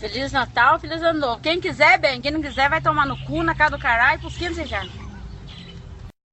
Feliz Natal, Feliz Ano Novo. Quem quiser, bem. Quem não quiser, vai tomar no cu, na cara do caralho, pros 15 já.